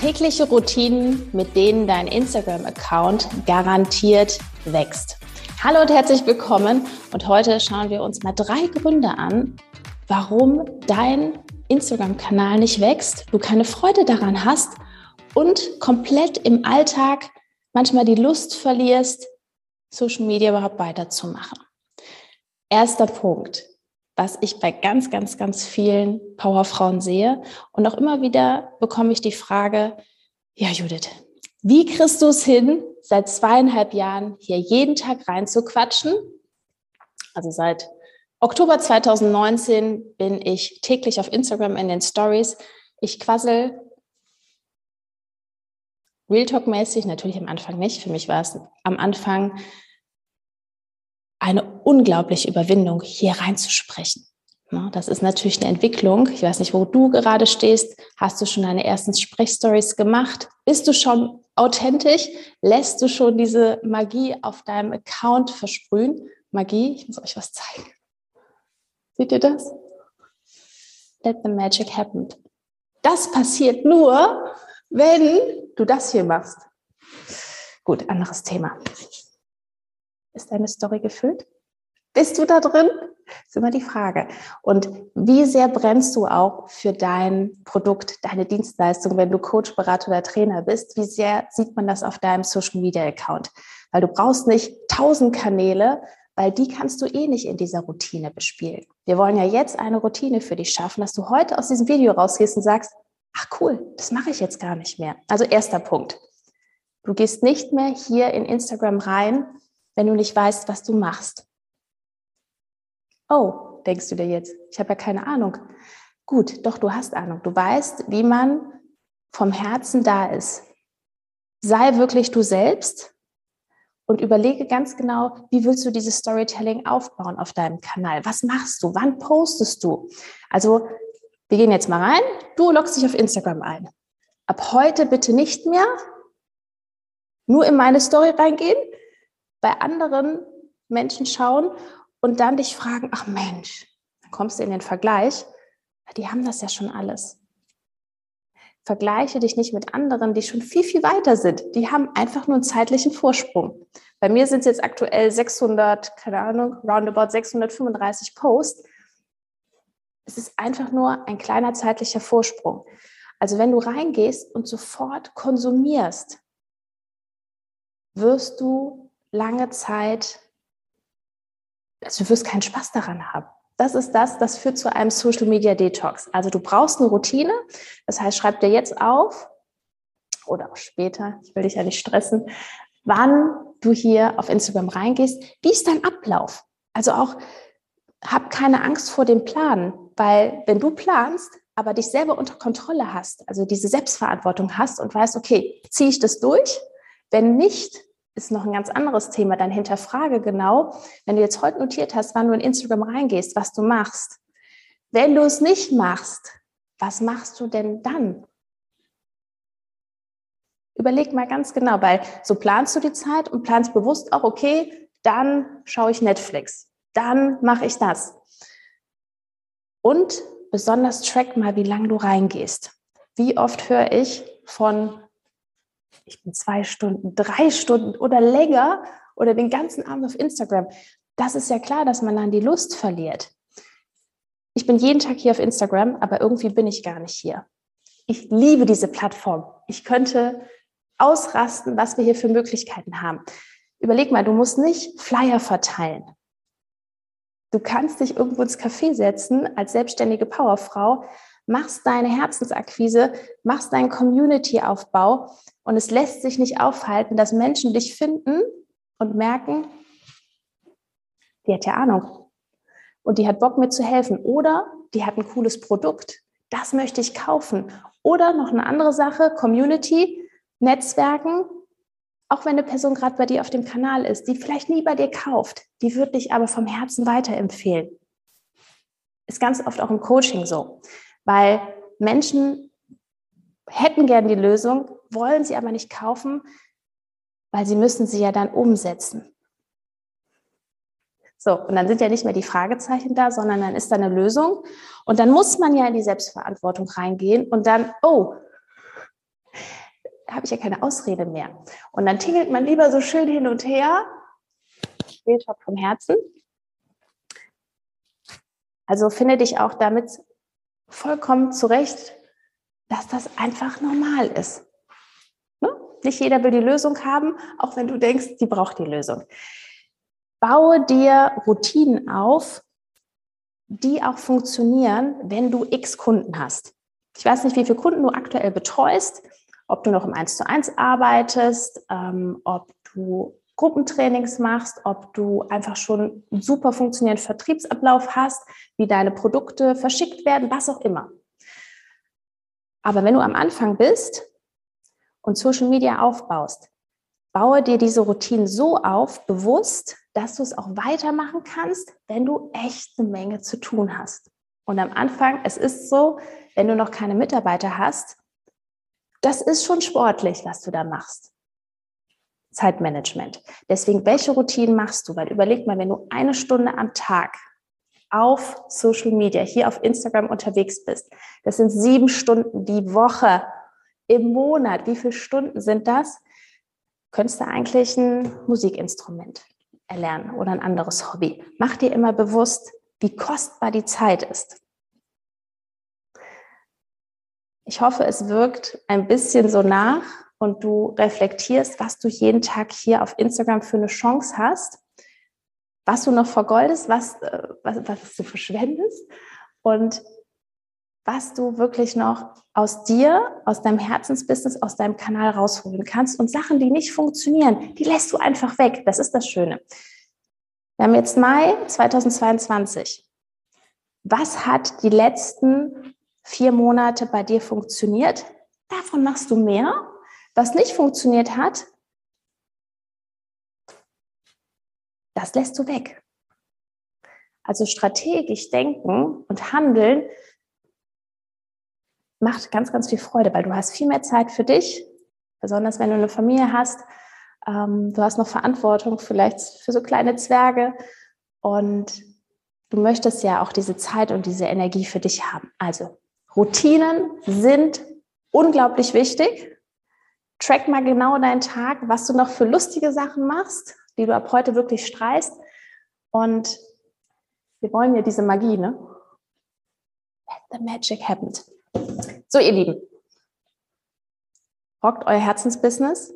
Tägliche Routinen, mit denen dein Instagram-Account garantiert wächst. Hallo und herzlich willkommen. Und heute schauen wir uns mal drei Gründe an, warum dein Instagram-Kanal nicht wächst, du keine Freude daran hast und komplett im Alltag manchmal die Lust verlierst, Social Media überhaupt weiterzumachen. Erster Punkt, was ich bei ganz, ganz, ganz vielen Powerfrauen sehe. Und auch immer wieder bekomme ich die Frage, ja, Judith, wie kriegst du es hin, seit zweieinhalb Jahren hier jeden Tag reinzuquatschen? Also seit Oktober 2019 bin ich täglich auf Instagram in den Stories. Ich quassel Real Talk-mäßig, natürlich am Anfang nicht. Für mich war es am Anfang eine unglaubliche Überwindung, hier reinzusprechen. Das ist natürlich eine Entwicklung. Ich weiß nicht, wo du gerade stehst. Hast du schon deine ersten Sprechstories gemacht? Bist du schon authentisch? Lässt du schon diese Magie auf deinem Account versprühen? Magie, ich muss euch was zeigen. Seht ihr das? Let the magic happen. Das passiert nur, wenn du das hier machst. Gut, anderes Thema. Ist deine Story gefüllt? Bist du da drin? ist immer die Frage. Und wie sehr brennst du auch für dein Produkt, deine Dienstleistung, wenn du Coach, Berater oder Trainer bist? Wie sehr sieht man das auf deinem Social Media Account? Weil du brauchst nicht tausend Kanäle, weil die kannst du eh nicht in dieser Routine bespielen. Wir wollen ja jetzt eine Routine für dich schaffen, dass du heute aus diesem Video rausgehst und sagst, ach cool, das mache ich jetzt gar nicht mehr. Also erster Punkt. Du gehst nicht mehr hier in Instagram rein, wenn du nicht weißt, was du machst. Oh, denkst du dir jetzt, ich habe ja keine Ahnung. Gut, doch, du hast Ahnung. Du weißt, wie man vom Herzen da ist. Sei wirklich du selbst und überlege ganz genau, wie willst du dieses Storytelling aufbauen auf deinem Kanal? Was machst du? Wann postest du? Also, wir gehen jetzt mal rein. Du loggst dich auf Instagram ein. Ab heute bitte nicht mehr nur in meine Story reingehen, bei anderen Menschen schauen und dann dich fragen, ach Mensch, dann kommst du in den Vergleich, die haben das ja schon alles. Vergleiche dich nicht mit anderen, die schon viel, viel weiter sind. Die haben einfach nur einen zeitlichen Vorsprung. Bei mir sind es jetzt aktuell 600, keine Ahnung, roundabout 635 Posts. Es ist einfach nur ein kleiner zeitlicher Vorsprung. Also wenn du reingehst und sofort konsumierst, wirst du lange Zeit also du wirst keinen Spaß daran haben. Das ist das, das führt zu einem Social Media Detox. Also du brauchst eine Routine. Das heißt, schreib dir jetzt auf oder auch später, ich will dich ja nicht stressen, wann du hier auf Instagram reingehst. Wie ist dein Ablauf? Also auch, hab keine Angst vor dem Plan, weil wenn du planst, aber dich selber unter Kontrolle hast, also diese Selbstverantwortung hast und weißt, okay, ziehe ich das durch? Wenn nicht, ist noch ein ganz anderes Thema. Dann hinterfrage genau, wenn du jetzt heute notiert hast, wann du in Instagram reingehst, was du machst. Wenn du es nicht machst, was machst du denn dann? Überleg mal ganz genau, weil so planst du die Zeit und planst bewusst auch, okay, dann schaue ich Netflix, dann mache ich das. Und besonders track mal, wie lange du reingehst. Wie oft höre ich von ich bin zwei Stunden, drei Stunden oder länger oder den ganzen Abend auf Instagram. Das ist ja klar, dass man dann die Lust verliert. Ich bin jeden Tag hier auf Instagram, aber irgendwie bin ich gar nicht hier. Ich liebe diese Plattform. Ich könnte ausrasten, was wir hier für Möglichkeiten haben. Überleg mal, du musst nicht Flyer verteilen. Du kannst dich irgendwo ins Café setzen als selbstständige Powerfrau, machst deine Herzensakquise, machst deinen Community-Aufbau und es lässt sich nicht aufhalten, dass Menschen dich finden und merken, die hat ja Ahnung. Und die hat Bock mir zu helfen. Oder die hat ein cooles Produkt, das möchte ich kaufen. Oder noch eine andere Sache, Community, Netzwerken. Auch wenn eine Person gerade bei dir auf dem Kanal ist, die vielleicht nie bei dir kauft, die wird dich aber vom Herzen weiterempfehlen. Ist ganz oft auch im Coaching so, weil Menschen hätten gern die Lösung, wollen sie aber nicht kaufen, weil sie müssen sie ja dann umsetzen. So, und dann sind ja nicht mehr die Fragezeichen da, sondern dann ist da eine Lösung. Und dann muss man ja in die Selbstverantwortung reingehen und dann, oh, habe ich ja keine Ausrede mehr. Und dann tingelt man lieber so schön hin und her. Bildschirm vom Herzen. Also finde dich auch damit vollkommen zurecht, dass das einfach normal ist. Ne? Nicht jeder will die Lösung haben, auch wenn du denkst, die braucht die Lösung. Baue dir Routinen auf, die auch funktionieren, wenn du x Kunden hast. Ich weiß nicht, wie viele Kunden du aktuell betreust, ob du noch im 1 zu 1 arbeitest, ähm, ob du Gruppentrainings machst, ob du einfach schon einen super funktionierenden Vertriebsablauf hast, wie deine Produkte verschickt werden, was auch immer. Aber wenn du am Anfang bist und Social Media aufbaust, baue dir diese Routinen so auf, bewusst, dass du es auch weitermachen kannst, wenn du echt eine Menge zu tun hast. Und am Anfang, es ist so, wenn du noch keine Mitarbeiter hast, das ist schon sportlich, was du da machst. Zeitmanagement. Deswegen, welche Routinen machst du? Weil überleg mal, wenn du eine Stunde am Tag auf Social Media, hier auf Instagram unterwegs bist, das sind sieben Stunden die Woche im Monat. Wie viele Stunden sind das? Könntest du eigentlich ein Musikinstrument erlernen oder ein anderes Hobby? Mach dir immer bewusst, wie kostbar die Zeit ist. Ich hoffe, es wirkt ein bisschen so nach und du reflektierst, was du jeden Tag hier auf Instagram für eine Chance hast, was du noch vergoldest, was, äh, was, was du verschwendest und was du wirklich noch aus dir, aus deinem Herzensbusiness, aus deinem Kanal rausholen kannst. Und Sachen, die nicht funktionieren, die lässt du einfach weg. Das ist das Schöne. Wir haben jetzt Mai 2022. Was hat die letzten vier Monate bei dir funktioniert, davon machst du mehr. Was nicht funktioniert hat, das lässt du weg. Also strategisch denken und handeln macht ganz, ganz viel Freude, weil du hast viel mehr Zeit für dich, besonders wenn du eine Familie hast. Ähm, du hast noch Verantwortung vielleicht für so kleine Zwerge und du möchtest ja auch diese Zeit und diese Energie für dich haben. Also Routinen sind unglaublich wichtig. Track mal genau deinen Tag, was du noch für lustige Sachen machst, die du ab heute wirklich streichst. Und wir wollen ja diese Magie, ne? Let the magic happen. So, ihr Lieben, rockt euer Herzensbusiness.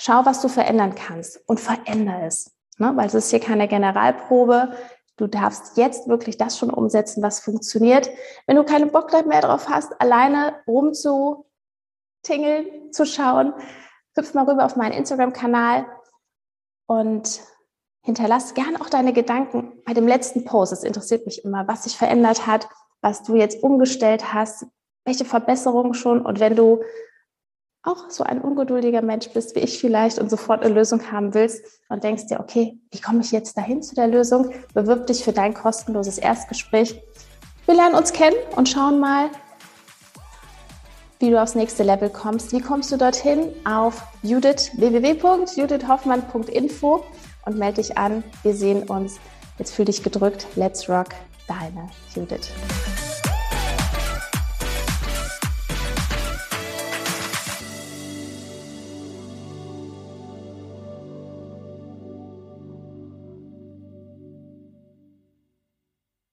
Schau, was du verändern kannst und veränder es. Ne? Weil es ist hier keine Generalprobe. Du darfst jetzt wirklich das schon umsetzen, was funktioniert. Wenn du keinen Bock mehr drauf hast, alleine rumzutingeln, zu schauen, hüpf mal rüber auf meinen Instagram-Kanal und hinterlass gern auch deine Gedanken bei dem letzten Post. Es interessiert mich immer, was sich verändert hat, was du jetzt umgestellt hast, welche Verbesserungen schon. Und wenn du auch so ein ungeduldiger Mensch bist wie ich vielleicht und sofort eine Lösung haben willst und denkst dir, okay, wie komme ich jetzt dahin zu der Lösung? Bewirb dich für dein kostenloses Erstgespräch. Wir lernen uns kennen und schauen mal, wie du aufs nächste Level kommst. Wie kommst du dorthin? Auf Judith, www.judithhoffmann.info und melde dich an. Wir sehen uns. Jetzt fühl dich gedrückt. Let's rock. Deine Judith.